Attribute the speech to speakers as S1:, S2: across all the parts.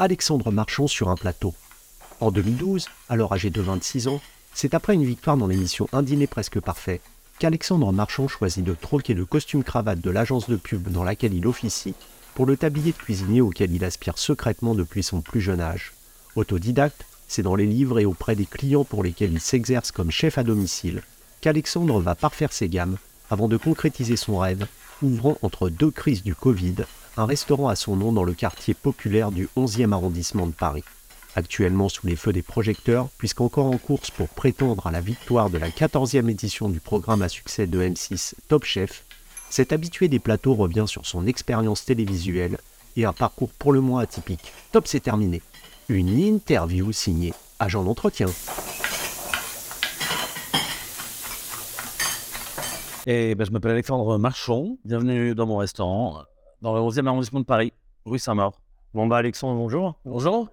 S1: Alexandre Marchand sur un plateau. En 2012, alors âgé de 26 ans, c'est après une victoire dans l'émission Un dîner presque parfait qu'Alexandre Marchand choisit de troquer le costume cravate de l'agence de pub dans laquelle il officie pour le tablier de cuisinier auquel il aspire secrètement depuis son plus jeune âge. Autodidacte, c'est dans les livres et auprès des clients pour lesquels il s'exerce comme chef à domicile qu'Alexandre va parfaire ses gammes avant de concrétiser son rêve, ouvrant entre deux crises du Covid un restaurant à son nom dans le quartier populaire du 11e arrondissement de Paris. Actuellement sous les feux des projecteurs, puisqu'encore en course pour prétendre à la victoire de la 14e édition du programme à succès de M6 Top Chef, cet habitué des plateaux revient sur son expérience télévisuelle et un parcours pour le moins atypique. Top, c'est terminé. Une interview signée Agent d'entretien.
S2: Et ben, je m'appelle Alexandre Marchand. Bienvenue dans mon restaurant, dans le 11e arrondissement de Paris, rue Saint-Maur.
S3: Bon, bah, Alexandre, bonjour.
S2: Bonjour.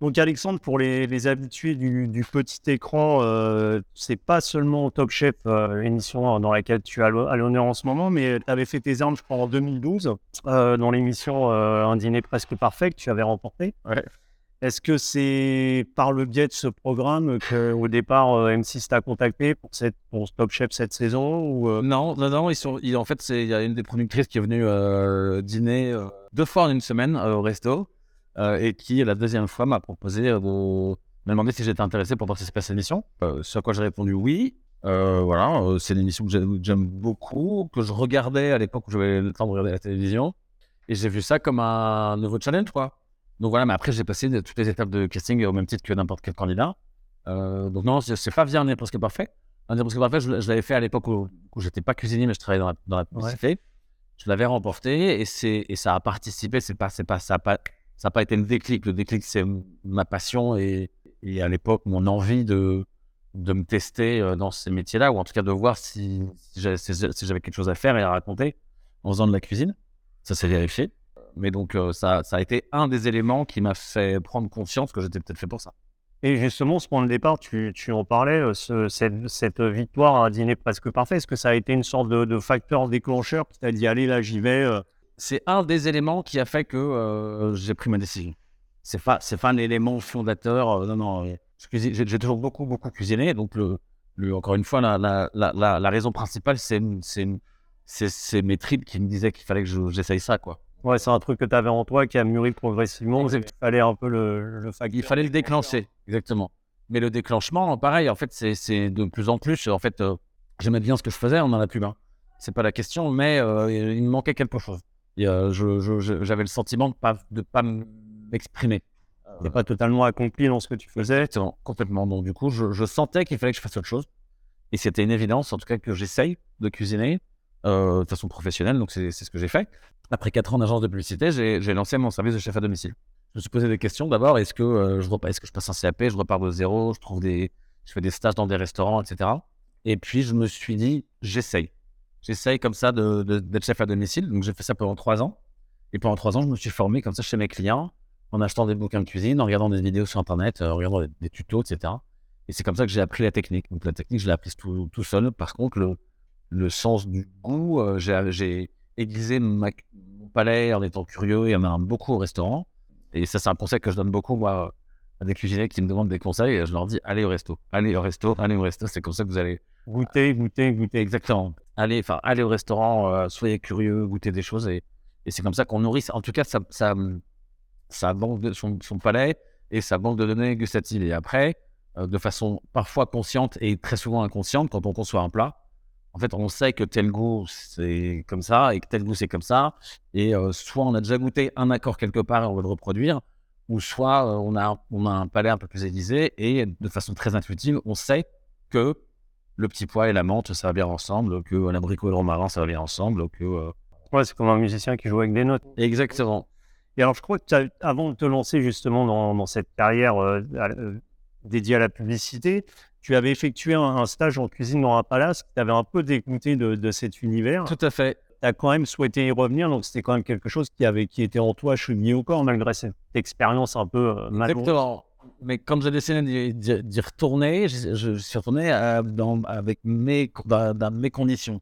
S3: Donc, Alexandre, pour les, les habitués du, du petit écran, euh, c'est pas seulement Top Chef, euh, émission dans laquelle tu as à l'honneur en ce moment, mais tu avais fait tes armes, je crois, en 2012, euh, dans l'émission Un dîner presque parfait que tu avais remporté.
S2: Ouais.
S3: Est-ce que c'est par le biais de ce programme qu'au départ, euh, M6 t'a contacté pour, cette, pour Chef cette saison euh,
S2: Non, non, non, en fait, il y a une des productrices qui est venue euh, dîner deux fois en une semaine au resto et qui, la deuxième fois, m'a proposé de m'a demandé si j'étais intéressé pour participer à cette émission. À quoi j'ai répondu oui. Voilà, c'est une émission que j'aime beaucoup, que je regardais à l'époque où j'avais le temps de regarder la télévision. Et j'ai vu ça comme un nouveau challenge, quoi. Donc voilà, mais après, j'ai passé de- toutes les étapes de casting au même titre que n'importe quel candidat. Euh, donc non, c'est pas via un presque parfait. Un presque parfait, je, je l'avais fait à l'époque où, où j'étais pas cuisinier, mais je travaillais dans la, dans la publicité. Je l'avais remporté et, et ça a participé. C'est pas, pas, ça n'a pas, ça a pas été le déclic. Le déclic, c'est ma passion et, et à l'époque, mon envie de, de me tester euh, dans ces métiers-là, ou en tout cas de voir si j'avais quelque chose à faire et à raconter en faisant de la cuisine. Ça s'est vérifié. Mais donc, euh, ça, ça a été un des éléments qui m'a fait prendre conscience que j'étais peut-être fait pour ça.
S3: Et justement, ce point de départ, tu, tu en parlais, euh, ce- cette, cette victoire à dîner presque parfait, est-ce que ça a été une sorte de, de facteur déclencheur qui t'a dit, allez, là, j'y vais euh,
S2: C'est un des éléments qui a fait que euh, j'ai pris ma décision. C'est pas, c'est pas un élément fondateur. euh, non, non. J'ai toujours beaucoup, beaucoup cuisiné. Donc, le, le- encore une fois, la, la, la, la, la raison principale, c'est c'est mes tripes qui me disaient qu'il fallait que je- j'essaye ça, quoi.
S3: Ouais, c'est un truc que tu avais en toi qui a mûri progressivement. Il fallait un peu le.
S2: Il fallait le déclencher, exactement. Mais le déclenchement, pareil, en fait, c'est- de plus en plus. En fait, euh, j'aimais bien ce que je faisais, on en a plus main. C'est pas la question, mais euh, il me manquait quelque chose. Euh, J'avais le sentiment de pas, de pas m'exprimer.
S3: T'es pas totalement accompli dans ce que tu faisais.
S2: Exactement, complètement. Donc, du coup, je, je sentais qu'il fallait que je fasse autre chose. Et c'était une évidence, en tout cas, que j'essaye de cuisiner de façon professionnelle. Donc, c'est ce que j'ai fait. Après 4 ans d'agence de publicité, j'ai lancé mon service de chef à domicile. Je me suis posé des questions. D'abord, est-ce que, euh, je est-ce que je passe un CAP, je repars de zéro, je, trouve des, je fais des stages dans des restaurants, etc. Et puis, je me suis dit, j'essaye. J'essaye comme ça de- de- d'être chef à domicile. Donc, j'ai fait ça pendant 3 ans. Et pendant 3 ans, je me suis formé comme ça chez mes clients en achetant des bouquins de cuisine, en regardant des vidéos sur Internet, euh, en regardant des, des tutos, etc. Et c'est comme ça que j'ai appris la technique. Donc la technique, je l'ai apprise tout, tout seul. Par contre, le, le sens du goût, euh, j'ai- j'ai aiguisé ma- mon palais en étant curieux et en allant beaucoup au restaurant. Et ça, c'est un conseil que je donne beaucoup, moi, à des cuisiniers qui me demandent des conseils. Et je leur dis, allez au resto, allez au resto, allez au resto. C'est comme ça que vous allez
S3: Goûter, goûter, goûter.
S2: Exactement. Allez, enfin, allez au restaurant, euh, soyez curieux, goûtez des choses et, et c'est comme ça qu'on nourrit. En tout cas, ça, ça, ça banque de son, son palais et ça banque de données gustatives. Et après, euh, de façon parfois consciente et très souvent inconsciente, quand on conçoit un plat, en fait, on sait que tel goût c'est comme ça et que tel goût c'est comme ça. Et euh, soit on a déjà goûté un accord quelque part et on veut le reproduire, ou soit euh, on, a, on a un palais un peu plus aiguisé et de façon très intuitive, on sait que le petit pois et la menthe, ça va bien ensemble, que euh, l'abricot et le romarin, ça va bien ensemble, que... euh,
S3: Ouais, c'est comme un musicien qui joue avec des notes.
S2: Exactement.
S3: Et alors, je crois que avant de te lancer justement dans, dans cette carrière dédiée à la publicité, tu avais effectué un, un stage en cuisine dans un palace qui t'avait un peu dégoûté de, de cet univers.
S2: Tout à fait.
S3: Tu as quand même souhaité y revenir, donc c'était quand même quelque chose qui, avait, qui était en toi chevillé au corps, malgré cette expérience un peu euh, malheureuse.
S2: Exactement. Mais quand j'ai décidé d'y- retourner, je, je suis retourné à- dans- avec mes, dans, dans mes conditions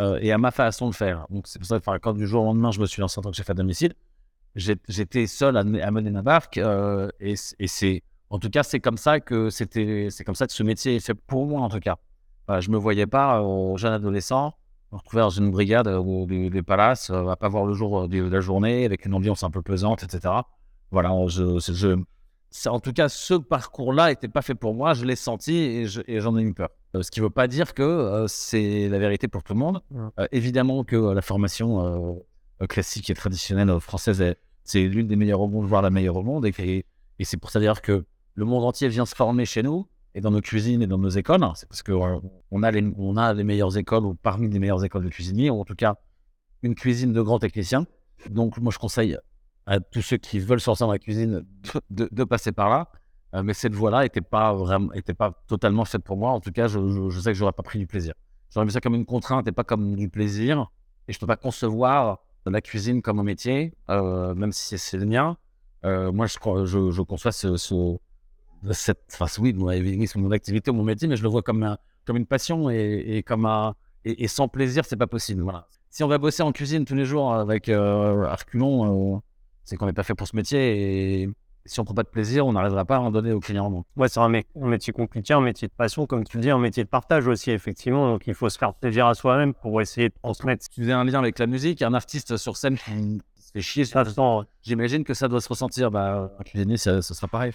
S2: euh, et à ma façon de faire. Donc c'est pour ça que enfin, quand du jour au lendemain, je me suis lancé en tant que chef à domicile, j'étais seul à, mener ma barque. et, c'est, en tout cas, c'est comme ça que c'était, c'est comme ça que ce métier est fait pour moi, en tout cas. je me voyais pas, jeune adolescent, me retrouver dans une brigade ou des, palaces, à pas voir le jour de la journée, avec une ambiance un peu pesante, etc. Voilà, je, je, en tout cas, ce parcours-là n'était pas fait pour moi. Je l'ai senti et, j'en ai eu peur. Euh, ce qui ne veut pas dire que euh, c'est la vérité pour tout le monde. Euh, évidemment que la formation classique et traditionnelle française, c'est l'une des meilleures au monde, voire la meilleure au monde. Et, et c'est pour ça dire que le monde entier vient se former chez nous et dans nos cuisines et dans nos écoles. C'est parce qu'on les, on a les meilleures écoles ou parmi les meilleures écoles de cuisiniers, ou en tout cas une cuisine de grands techniciens. Donc moi, je conseille à tous ceux qui veulent sortir dans la cuisine de, passer par là. Euh, mais cette voie-là n'était pas totalement faite pour moi. En tout cas, je, sais que j'aurais pas pris du plaisir. J'aurais vu ça comme une contrainte et pas comme du plaisir. Et je ne peux pas concevoir la cuisine comme un métier, euh, même si c'est le mien. Euh, moi, je, conçois ce cette, enfin, oui, c'est mon activité ou mon métier, mais je le vois comme, comme une passion et, et comme un, et, sans plaisir, c'est pas possible. Voilà. Si on va bosser en cuisine tous les jours avec euh, c'est qu'on n'est pas fait pour ce métier et si on prend pas de plaisir, on n'arrivera pas à en donner au client.
S3: Ouais, c'est un, métier compliqué, un métier de passion, comme tu dis, un métier de partage aussi, effectivement. Donc il faut se faire plaisir à soi-même pour essayer de transmettre.
S2: Tu faisais un lien avec la musique, un artiste sur scène qui se fait chier. J'imagine que ça doit se ressentir. Bah, un cuisinier, ce sera pareil.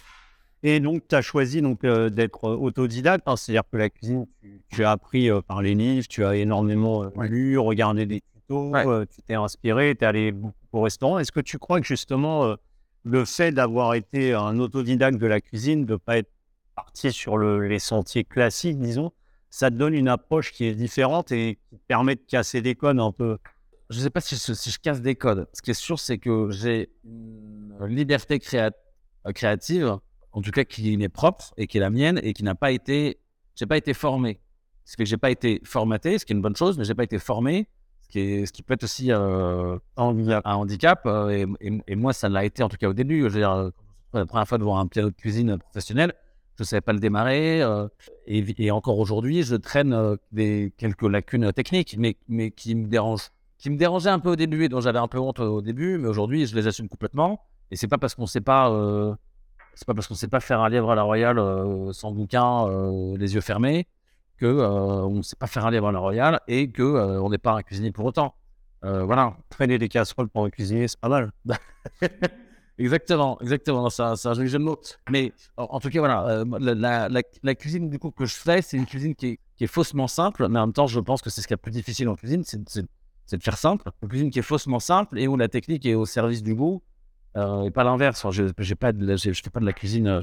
S3: Et donc, tu as choisi donc euh, d'être autodidacte, hein. c'est-à-dire que la cuisine, tu, as appris euh, par les livres, tu as énormément euh, lu, regardé des euh, tu t'es inspiré, tu es allé beaucoup au restaurant. Est-ce que tu crois que justement euh, le fait d'avoir été un autodidacte de la cuisine, de ne pas être parti sur les sentiers classiques, disons, ça te donne une approche qui est différente et qui te permet de casser des codes un peu?
S2: Je ne sais pas si je, casse des codes. Ce qui est sûr, c'est que j'ai une liberté euh, créative, en tout cas qui m'est propre et qui est la mienne et qui n'a pas été, j'ai pas été formé. Ce qui fait que j'ai pas été formaté, ce qui est une bonne chose, mais j'ai pas été formé ce qui, peut être aussi euh, un handicap. Euh, et, moi, ça l'a été en tout cas au début. Je veux dire, euh, la première fois de voir un piano de cuisine professionnel, je ne savais pas le démarrer. et, encore aujourd'hui, je traîne des, quelques lacunes techniques, mais, mais qui me dérangent. Qui me dérangeaient un peu au début et dont j'avais un peu honte au début, mais aujourd'hui, je les assume complètement. Et c'est pas parce qu'on sait pas, c'est pas parce qu'on sait pas faire un livre à la Royale sans bouquin, les yeux fermés, que euh, on sait pas faire un livre à la Royale et que euh, on n'est pas un cuisinier pour autant. Euh, voilà.
S3: Traîner des casseroles pour un cuisinier, c'est pas mal.
S2: exactement, exactement. Un, joli jeu de mots. Mais en, tout cas, voilà, la, la, cuisine du coup que je fais, c'est une cuisine qui est, qui est, faussement simple, mais en même temps, je pense que c'est ce qui est le plus difficile en cuisine, c'est de faire simple. Une cuisine qui est faussement simple et où la technique est au service du goût et pas l'inverse. je ne fais pas de la cuisine,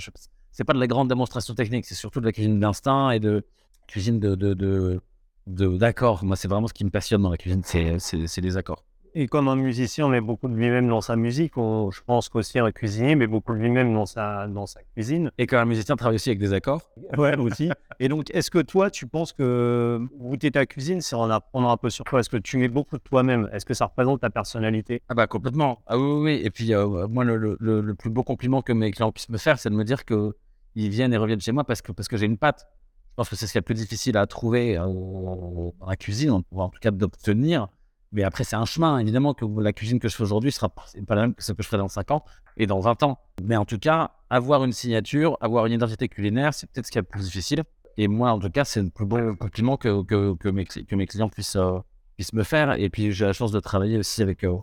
S2: c'est pas de la grande démonstration technique, c'est surtout de la cuisine d'instinct et de, cuisine de, d'accords. Moi, c'est vraiment ce qui me passionne dans la cuisine, c'est, les accords.
S3: Et comme un musicien, met beaucoup de lui-même dans sa musique. je pense qu'aussi un cuisinier met beaucoup de lui-même dans sa, dans sa cuisine.
S2: Et quand un musicien travaille aussi avec des accords.
S3: Ouais, aussi. Et donc, est-ce que toi, tu penses que goûter ta cuisine, c'est en apprendre un peu sur toi Est-ce que tu mets beaucoup de toi-même? Est-ce que ça représente ta personnalité?
S2: Ah bah complètement. Ah oui, oui. Et puis, euh, moi, le, le, plus beau compliment que mes clients puissent me faire, c'est de me dire qu'ils viennent et reviennent chez moi parce que, parce que j'ai une patte. Je pense que c'est ce qui est le plus difficile à trouver euh, dans la cuisine, en tout cas d'obtenir. Mais après, c'est un chemin. Évidemment que la cuisine que je fais aujourd'hui sera pas la même que ce que je ferai dans 5 ans et dans 20 ans. Mais en tout cas, avoir une signature, avoir une identité culinaire, c'est peut-être ce qui est le plus difficile. Et moi, en tout cas, c'est le plus beau compliment que, mes, clients puissent, euh, puissent me faire. Et puis, j'ai la chance de travailler aussi avec, euh,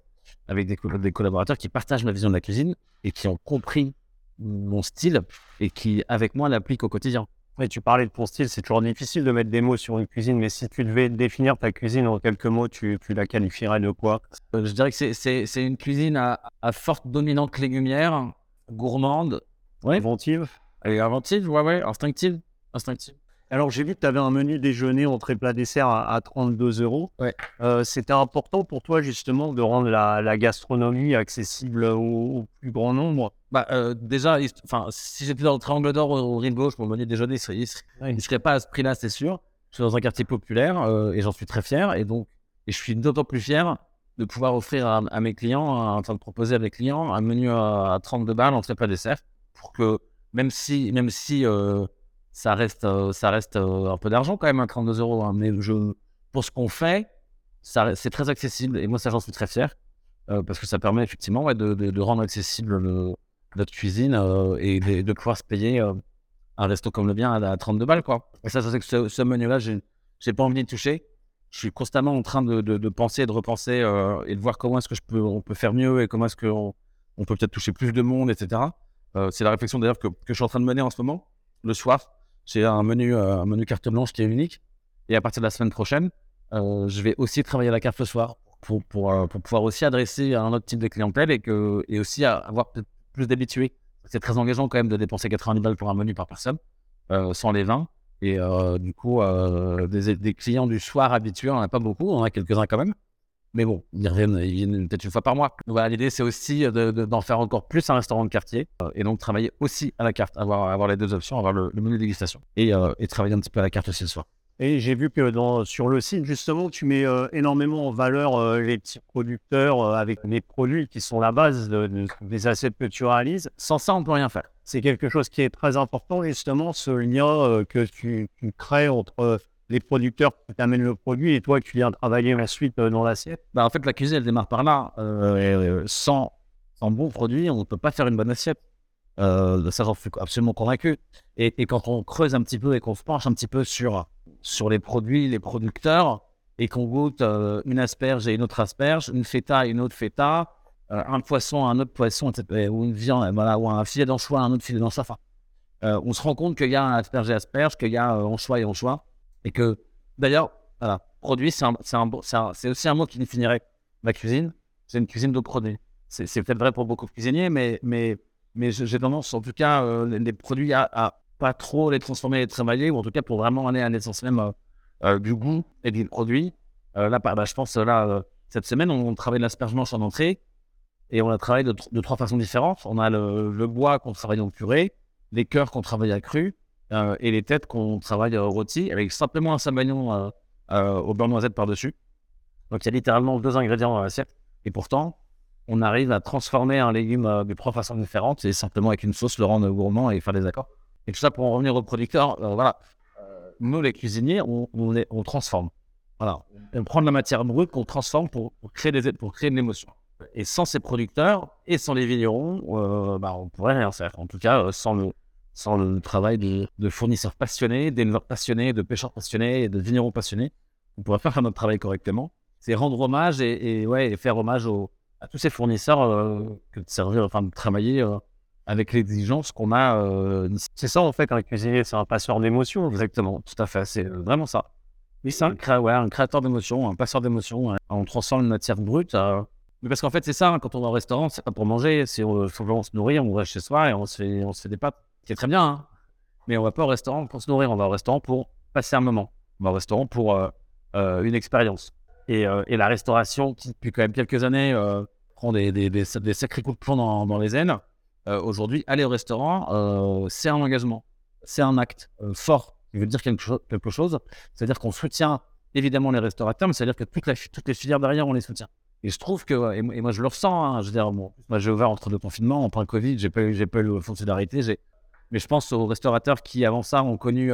S2: des, collaborateurs qui partagent ma vision de la cuisine et qui ont compris mon style et qui, avec moi, l'appliquent au quotidien
S3: tu parlais de ton style, c'est toujours difficile de mettre des mots sur une cuisine, mais si tu devais définir ta cuisine en quelques mots, tu, la qualifierais de quoi?
S2: Euh, Je dirais que c'est une cuisine à, forte dominante légumière, gourmande.
S3: Inventive
S2: Et inventive, ouais, ouais, instinctive. instinctive.
S3: Alors, j'ai vu que tu avais un menu déjeuner, entrée, plat, dessert à, 32 euros.
S2: Ouais.
S3: Euh, c'était important pour toi, justement, de rendre la, gastronomie accessible au, plus grand nombre?
S2: Bah, euh, Déjà, enfin, si j'étais dans le Triangle d'Or au Rainbow, pour le menu déjeuner, il ne serait, pas à ce prix-là, c'est sûr. Je suis dans un quartier populaire euh, et j'en suis très fier. Et donc, et je suis d'autant plus fier de pouvoir offrir à, mes clients, en train de proposer à mes clients un menu à, 32 balles, entrée, plat, dessert, pour que même si, même si ça reste, euh, ça reste euh, un peu d'argent quand même, à hein, 32 euros. Hein, mais je, pour ce qu'on fait, c'est très accessible et moi, ça, j'en suis très fier. parce que ça permet effectivement de, rendre accessible le, notre cuisine et de, pouvoir se payer un resto comme le bien à, 32 balles. Quoi. Et ça, c'est que ce, menu-là, j'ai pas envie de toucher. Je suis constamment en train de, penser, de repenser et de voir comment est-ce que je on peut faire mieux et comment est-ce qu'on on peut peut-être toucher plus de monde, etc. c'est la réflexion d'ailleurs que, que, je suis en train de mener en ce moment. Le soir, j'ai un menu, un menu carte blanche qui est unique. Et à partir de la semaine prochaine, je vais aussi travailler la carte le soir pour, pour, pour, pouvoir aussi adresser un autre type de clientèle et, que, et aussi avoir plus d'habitués. C'est très engageant quand même de dépenser 90 balles pour un menu par personne, euh, sans les vins. Et euh, du coup, euh, des, des, clients du soir habitués, on n'en a pas beaucoup, on en a quelques-uns quand même. Mais bon, ils reviennent, ils viennent peut-être une fois par mois. Voilà, l'idée, c'est aussi d'en faire encore plus un restaurant de quartier et donc travailler aussi à la carte, avoir, avoir les deux options, avoir le, le menu dégustation et, et travailler un petit peu à la carte aussi le soir.
S3: Et j'ai vu que dans, sur le site, justement, tu mets euh, énormément en valeur euh, les petits producteurs euh, avec les produits qui sont la base des assets que tu réalises. Sans ça, on ne peut rien faire. C'est quelque chose qui est très important, justement, ce lien que tu, crées entre les producteurs qui t'amènent le produit et toi qui viens travailler ensuite dans l'assiette.
S2: Bah, en fait, la cuisine, elle démarre par là. sans, sans bon produit, on ne peut pas faire une bonne assiette. Euh, ça, j'en suis absolument convaincu. Et, et, quand on creuse un petit peu et qu'on se penche un petit peu sur sur les produits, les producteurs, et qu'on goûte euh, une asperge et une autre asperge, une feta et une autre feta, euh, un poisson, un autre poisson, ou une viande, voilà, ou un filet d'anchois, un autre filet d'anchois. Euh, on se rend compte qu'il y a asperge et asperge, qu'il y a anchois et anchois, et que d'ailleurs, voilà, produit, c'est aussi un mot qui définirait ma cuisine. C'est une cuisine de produits. C'est peut-être vrai pour beaucoup de cuisiniers, mais, mais, mais j'ai tendance, en tout cas, les produits à pas trop les transformer et les travailler, ou en tout cas pour vraiment aller à l'essence même euh, euh, du goût et du produit. Euh, là, bah, je pense, là, cette semaine, on, travaille l'aspergement en entrée et on a travaillé de, trois façons différentes. On a le, bois qu'on travaille en purée, les cœurs qu'on travaille à cru et les têtes qu'on travaille rôti avec simplement un sabayon au beurre noisette par-dessus. Donc il y a littéralement deux ingrédients dans l'assiette. Et pourtant, on arrive à transformer un légume de trois façons différentes et simplement avec une sauce le rendre gourmand et faire des accords. Et tout ça pour en revenir au producteur, euh, voilà. Euh, nous, les cuisiniers, on, transforme. Voilà. On prend de la matière brute qu'on transforme pour, créer des, pour créer de l'émotion. Et sans ces producteurs et sans les vignerons, euh, bah, on pourrait rien faire. En tout cas, sans le, sans le travail de, fournisseurs passionnés, d'éleveurs passionnés, de pêcheurs passionnés et de vignerons passionnés, on pourrait faire notre travail correctement. C'est rendre hommage et, ouais, et faire hommage à tous ces fournisseurs que de servir, enfin de travailler avec l'exigence qu'on a. Euh,
S3: c'est ça, en fait, un cuisinier, c'est un passeur d'émotions.
S2: Exactement, tout à fait, c'est euh, vraiment ça. Oui, c'est un, un, créateur d'émotions, un passeur d'émotions. On transforme une matière brute. Mais parce qu'en fait, c'est ça, hein, quand on va au restaurant, c'est pas pour manger, c'est euh, simplement se nourrir, on va chez soi et on se fait, on se fait des pâtes, qui est très bien. Hein. Mais on va pas au restaurant pour se nourrir, on va au restaurant pour passer un moment. On va au restaurant pour une expérience. Et, et, la restauration, qui depuis quand même quelques années prend des, des, sacrés coups de plomb dans, les aines, euh, aujourd'hui, aller au restaurant, euh, c'est un engagement, c'est un acte euh, fort qui veut dire quelque, chose. C'est-à-dire qu'on soutient évidemment les restaurateurs, mais c'est-à-dire que toutes, toutes, les filières derrière, on les soutient. Et je trouve que, et, moi je le ressens, hein, je veux dire, moi j'ai ouvert entre deux confinements, en plein Covid, j'ai pas, eu, pas eu le fonds de solidarité, mais je pense aux restaurateurs qui avant ça ont connu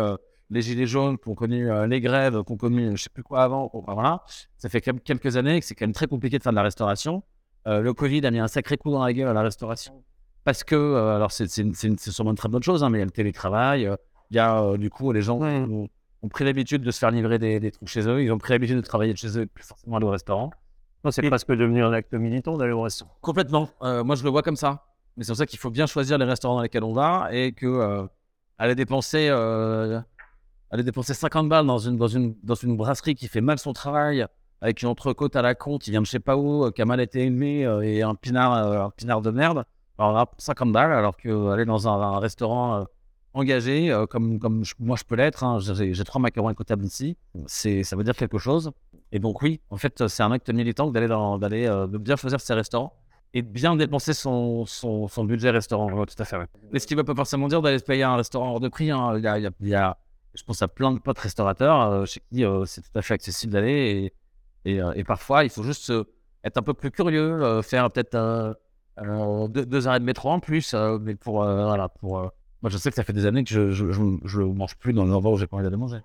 S2: les gilets jaunes, qui ont connu les grèves, qui ont connu je sais plus quoi avant, voilà. Ça fait quelques années que c'est quand même très compliqué de faire de la restauration. le Covid a mis un sacré coup dans la gueule à la restauration parce que, euh, alors c'est sûrement une très bonne chose, hein, mais il y a le télétravail, euh, il y a euh, du coup les gens ont, pris l'habitude de se faire livrer des, trucs chez eux, ils ont pris l'habitude de travailler de chez eux, plus forcément aller au restaurant.
S3: C'est presque devenu un acte militant d'aller au restaurant.
S2: Complètement, moi je le vois comme ça. Mais c'est pour ça qu'il faut bien choisir les restaurants dans lesquels on va et que aller dépenser aller dépenser 50 balles dans une, dans, une, dans une brasserie qui fait mal son travail, avec une entrecôte à la con qui vient de je sais pas où, qui a mal été élevé et un pinard, un pinard de merde, alors, 50 balles, alors qu'aller dans un, restaurant euh, engagé, euh, comme, comme moi je peux l'être, hein, j'ai trois macarons incotables ici, ça veut dire quelque chose. Et donc, oui, en fait, c'est un acte militant d'aller euh, de bien choisir ses restaurants et de bien dépenser son, son, budget restaurant. tout à fait. Mais ce qui ne veut pas forcément dire d'aller se payer un restaurant hors de prix. Hein. Il, y a, il, y a, je pense à plein de potes restaurateurs chez qui c'est tout à fait accessible d'aller. Et, et, parfois, il faut juste être un peu plus curieux, faire peut-être euh, deux, arrêts de métro en plus, euh, mais pour, euh, voilà, pour, moi, je sais que ça fait des années que je, je, je, mange plus dans l'endroit où j'ai pas envie d'aller manger.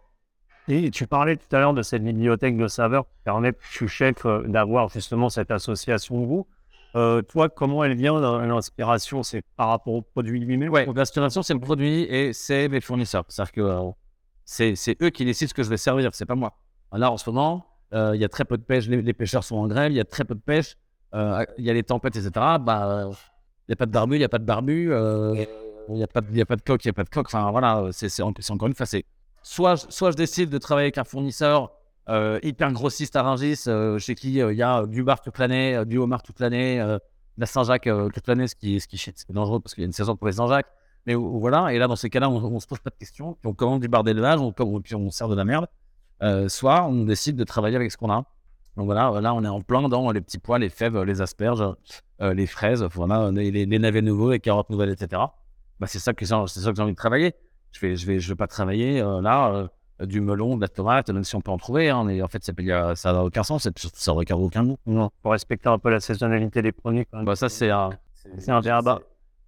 S3: Et tu parlais tout à l'heure de cette bibliothèque de saveurs qui permet, je suis chef, d'avoir justement cette association de goût. Euh, toi, comment elle vient l'inspiration? C'est par rapport au produit lui-même?
S2: Ouais, l'inspiration, c'est le produit et c'est mes fournisseurs. C'est-à-dire que euh, c'est, eux qui décident ce que je vais servir, c'est pas moi. Là, en ce moment, euh, il y a très peu de pêche, les, les pêcheurs sont en grève, il y a très peu de pêche, il y a les tempêtes, etc. Bah, il n'y a pas de barbu, il n'y a pas de barbu, il n'y a, pas de- il y a pas de coque, il n'y a pas de coque. Enfin, voilà, c'est, c'est, en- c'est encore une fois, c'est soit, je- soit je décide de travailler avec un fournisseur hyper grossiste à Rungis, euh, chez qui euh, il y a du bar toute l'année, euh, du homard toute l'année, euh, la Saint-Jacques euh, toute l'année, ce qui, c'est dangereux parce qu'il y a une saison pour les Saint-Jacques. Mais voilà, et là, dans ces cas-là, on, on se pose pas de questions, puis on commande du bar d'élevage, on, puis on sert de la merde. Euh, soit on décide de travailler avec ce qu'on a. Donc voilà, là, on est en plein dans les petits pois, les fèves, les asperges, euh, les fraises, voilà, les, navets nouveaux, les carottes nouvelles, etc. Bah, c'est ça que j'ai envie de travailler. Je vais, je vais, je vais pas travailler euh, là euh, du melon, de la tomate, même si on peut en trouver. hein, mais en fait, ça n'a aucun sens. Ça n'aurait aucun goût.
S3: Non, pour respecter un peu la saisonnalité des produits. Quand même.
S2: Bah, ça, c'est un.
S3: c'est un débat.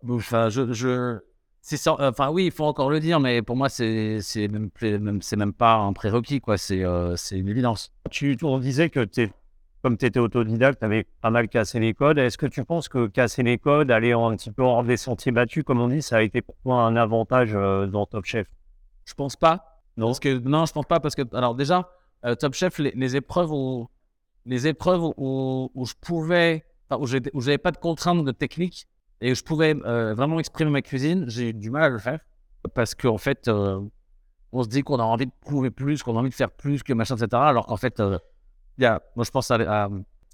S2: Enfin, je. je... c'est ça- Enfin, oui, il faut encore le dire, mais pour moi, c'est même, même, pas un prérequis, quoi. C'est euh, c'est une évidence.
S3: Tu, on disait que comme tu étais autodidacte, tu avais pas mal cassé les codes. Est-ce que tu penses que casser les codes, aller un petit peu hors des sentiers battus, comme on dit, ça a été pour toi un avantage euh, dans Top Chef?
S2: Je pense pas. Non, parce que, non je pense pas parce que, alors déjà, euh, Top Chef, les, épreuves où, les épreuves où, où je pouvais, où j'avais pas de contraintes de technique et où je pouvais euh, vraiment exprimer ma cuisine, j'ai eu du mal à le faire parce qu'en fait, euh, on se dit qu'on a envie de prouver plus, qu'on a envie de faire plus que machin, etc. Alors qu'en fait, y a, moi je pense à,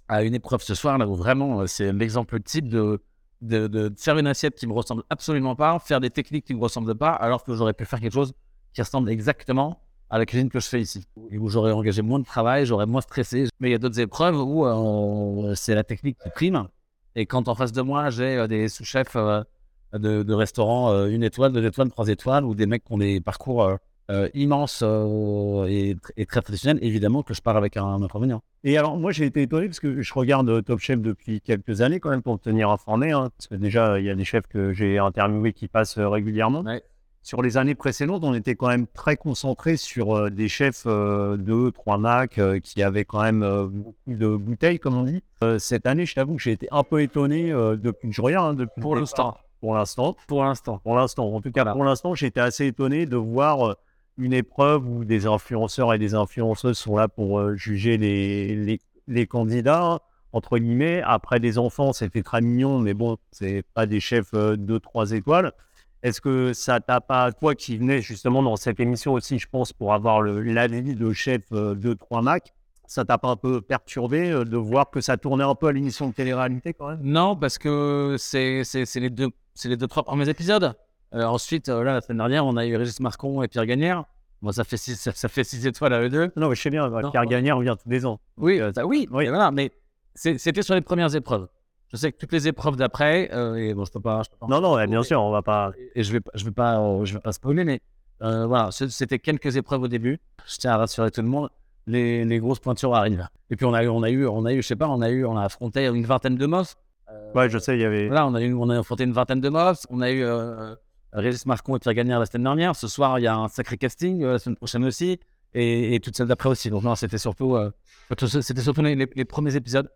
S2: à, une épreuve ce soir là où vraiment c'est l'exemple type de, de, de faire une assiette qui me ressemble absolument pas, faire des techniques qui me ressemblent pas, alors que j'aurais pu faire quelque chose qui ressemble exactement à la cuisine que je fais ici, et où j'aurais engagé moins de travail, j'aurais moins stressé. Mais il y a d'autres épreuves où euh, c'est la technique qui prime. Et quand en face de moi, j'ai euh, des sous-chefs euh, de, de restaurants, euh, une étoile, deux étoiles, trois étoiles, ou des mecs qui ont des parcours euh, euh, immenses euh, et, tr- et très traditionnels, évidemment que je pars avec un inconvénient.
S3: Et alors, moi, j'ai été étonné parce que je regarde euh, Top Chef depuis quelques années quand même pour me tenir informé. hein, parce que déjà, il y a des chefs que j'ai interviewés qui passent euh, régulièrement.
S2: Ouais.
S3: Sur les années précédentes, on était quand même très concentré sur euh, des chefs euh, 2, 3 Mac euh, qui avaient quand même beaucoup de bouteilles, comme on dit. Cette année, je t'avoue que j'ai été un peu étonné depuis que je regarde. hein,
S2: Pour l'instant.
S3: Pour l'instant.
S2: Pour l'instant.
S3: Pour l'instant. En tout cas,
S2: Voilà.
S3: pour l'instant, j'ai été assez étonné de voir une épreuve où des influenceurs et des influenceuses sont là pour juger les, les, les candidats, entre guillemets. Après, des enfants, c'était très mignon, mais bon, c'est pas des chefs de trois étoiles. Est-ce que ça t'a pas, toi qui venais justement dans cette émission aussi, je pense, pour avoir l'avis de chef euh, de 3 Mac, ça t'a pas un peu perturbé euh, de voir que ça tournait un peu à l'émission de télé-réalité quand même?
S2: Non, parce que c'est les deux, les deux trois premiers épisodes. Euh, ensuite, euh, là, la semaine dernière, on a eu Régis Marcon et Pierre Gagnère. Bon, ça fait six, ça, ça fait six étoiles à eux deux.
S3: Non, mais je sais bien,
S2: Non.
S3: Pierre Gagnère revient tous les ans.
S2: Oui, euh, ça- oui,
S3: Oui.
S2: et voilà, mais c'était sur les premières épreuves. Je sais que toutes les épreuves d'après, euh, et bon, je peux pas. Je peux pas
S3: Non, non, ouais, bien sûr, on va pas.
S2: Et je vais, je vais pas, euh, je vais pas spoiler, mais euh, voilà, c'était quelques épreuves au début. Je tiens à rassurer tout le monde. Les, les grosses pointures arrivent. Et puis on a eu, on a eu, on a eu, je sais pas, on a eu, on a affronté une vingtaine de mobs. Euh,
S3: Ouais, je sais, il y avait.
S2: Voilà, on a, eu, on a affronté une vingtaine de mobs. On a eu Régis Marcon et Pierre Gagnère la semaine dernière. Ce soir, il y a un sacré casting, la semaine prochaine aussi. Et, et toutes celles d'après aussi. Donc, non, c'était surtout, c'était surtout les, les premiers épisodes.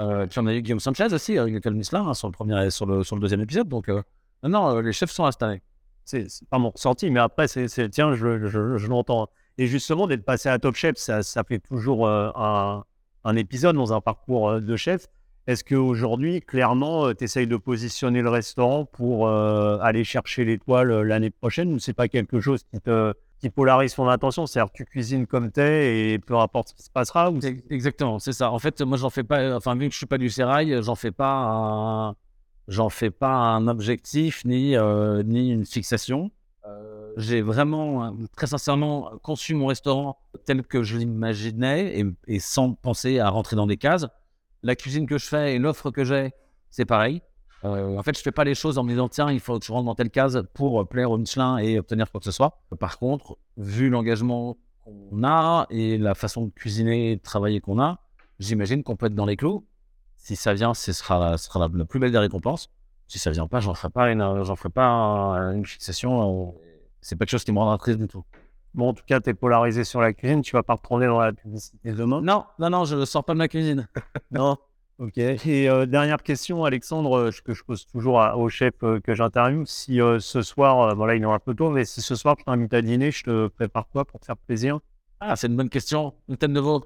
S2: Euh, puis on a eu Guillaume Sanchez aussi, avec Nicole Michelin, hein, sur, le premier, sur, le, sur le deuxième épisode. Donc, euh, non, euh, les chefs sont installés.
S3: C'est mon ressenti, mais après, c'est le tien, je, je, l'entends. Et justement, d'être passé à Top Chef, ça, ça fait toujours euh, un, un épisode dans un parcours euh, de chef. Est-ce qu'aujourd'hui, clairement, tu essayes de positionner le restaurant pour euh, aller chercher l'étoile euh, l'année prochaine ou c'est pas quelque chose qui te qui polarise ton attention C'est-à-dire tu cuisines comme t'es et peu importe ce qui se passera ou
S2: Exactement, c'est ça. En fait, moi, j'en fais pas. Enfin, vu que je suis pas du sérail, j'en fais pas un, j'en fais pas un objectif ni euh, ni une fixation. Euh, J'ai vraiment, très sincèrement, conçu mon restaurant tel que je l'imaginais et, et sans penser à rentrer dans des cases. La cuisine que je fais et l'offre que j'ai, c'est pareil. Euh, en fait, je fais pas les choses en me disant tiens, il faut que je rentre dans telle case pour plaire au Michelin et obtenir quoi que ce soit. Par contre, vu l'engagement qu'on a et la façon de cuisiner et de travailler qu'on a, j'imagine qu'on peut être dans les clous. Si ça vient, ce sera, la- ce sera la, la plus belle des récompenses. Si ça vient pas, j'en ferai pas une, j'en ferai pas un- une fixation. euh, C'est pas quelque chose qui me rendra triste du tout.
S3: bon, en tout cas, tu es polarisé sur la cuisine, tu vas pas retourner dans la publicité demain?
S2: Non, non, non, je ne sors pas de ma cuisine.
S3: Non. Ok. Et euh, dernière question, Alexandre, euh, que je pose toujours à- au chef euh, que j'interviewe. Si ce soir, euh, voilà, il est un peu tôt, mais si ce soir je t'invite à dîner, je te prépare quoi pour te faire plaisir?
S2: Ah, c'est une bonne question. Une tête de veau.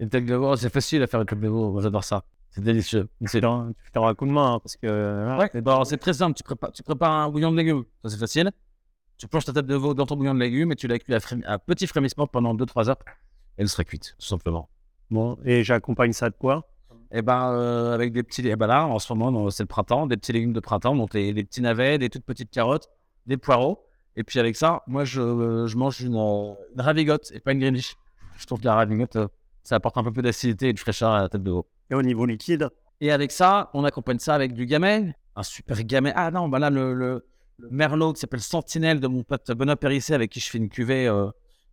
S2: Une tête de veau, c'est facile à faire une tête de veau. J'adore ça. C'est délicieux. C'est
S3: Putain, Tu un coup de main hein, parce que. euh,
S2: Ouais, c'est très simple. Tu prépares, tu prépares un bouillon de légumes. Ça, c'est facile. Tu plonges ta tête de veau dans ton bouillon de légumes et tu la cuis à, à petit frémissement pendant 2-3 heures. Elle sera cuite, tout simplement.
S3: Bon, et j'accompagne ça de quoi?
S2: Et ben, euh, avec des petits. Et ben là, en ce moment, c'est le printemps, des petits légumes de printemps, donc les, des petits navets, des toutes petites carottes, des poireaux. Et puis avec ça, moi, je, je mange une, euh, une ravigote et pas une greenwich. Je trouve que la ravigote, euh, ça apporte un peu plus d'acidité et de fraîcheur à la tête de veau.
S3: Et au niveau liquide?
S2: Et avec ça, on accompagne ça avec du gamay, un super gamay. Ah non, bah là, le, le, le merlot qui s'appelle Sentinelle de mon pote Benoît Périssé, avec qui je fais une cuvée, euh,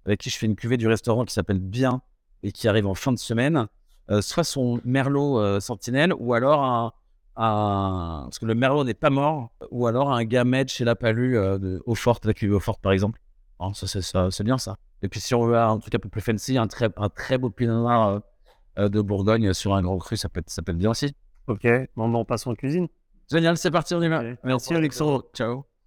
S2: avec qui je fais une cuvée du restaurant qui s'appelle Bien et qui arrive en fin de semaine. Euh, soit son merlot euh, Sentinelle, ou alors un, un- parce que le merlot n'est pas mort, ou alors un gamay de chez La Palue euh, de Eau-Forte, la cuvée Eau-Forte par exemple. Hein, ça, c'est, ça, c'est bien ça. Et puis si on veut un truc un peu plus fancy, un très, un très beau pinot noir de Bourgogne sur un grand cru, ça peut être, ça peut être bien aussi.
S3: Ok, bon, ben, on passe en cuisine.
S2: Génial, c'est parti, on y va.
S3: Allez, merci, Alexandre.
S2: Ciao.